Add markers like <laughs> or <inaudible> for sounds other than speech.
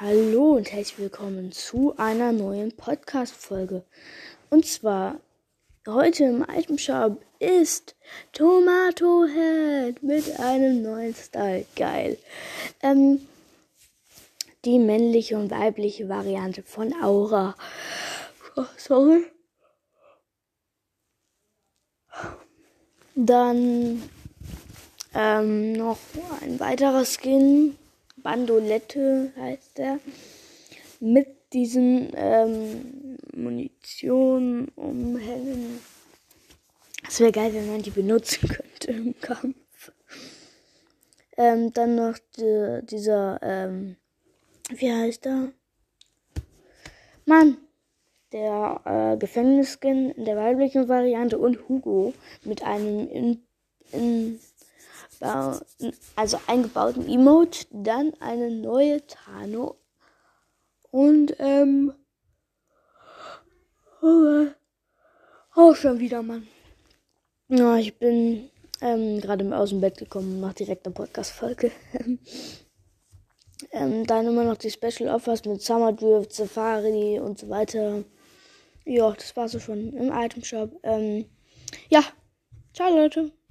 Hallo und herzlich willkommen zu einer neuen Podcast-Folge. Und zwar heute im Item-Shop ist Tomato Head mit einem neuen Style. Geil. Ähm, die männliche und weibliche Variante von Aura. Oh, sorry. Dann ähm, noch ein weiterer Skin Bandolette heißt er. Mit diesen ähm, Munition umhellen. Es wäre geil, wenn man die benutzen könnte im Kampf. Ähm, dann noch die, dieser, ähm, wie heißt er? Mann, der äh, Gefängnisskin in der weiblichen Variante und Hugo mit einem in, in also eingebauten Emote, dann eine neue Tano und ähm oh, oh schon wieder, Mann. Ja, ich bin ähm, gerade aus dem Bett gekommen und mache direkt eine Podcast-Folge. <laughs> ähm, dann immer noch die Special Offers mit Summer Drift, Safari und so weiter. Ja, das war's so schon im Item Shop. Ähm, ja, ciao Leute.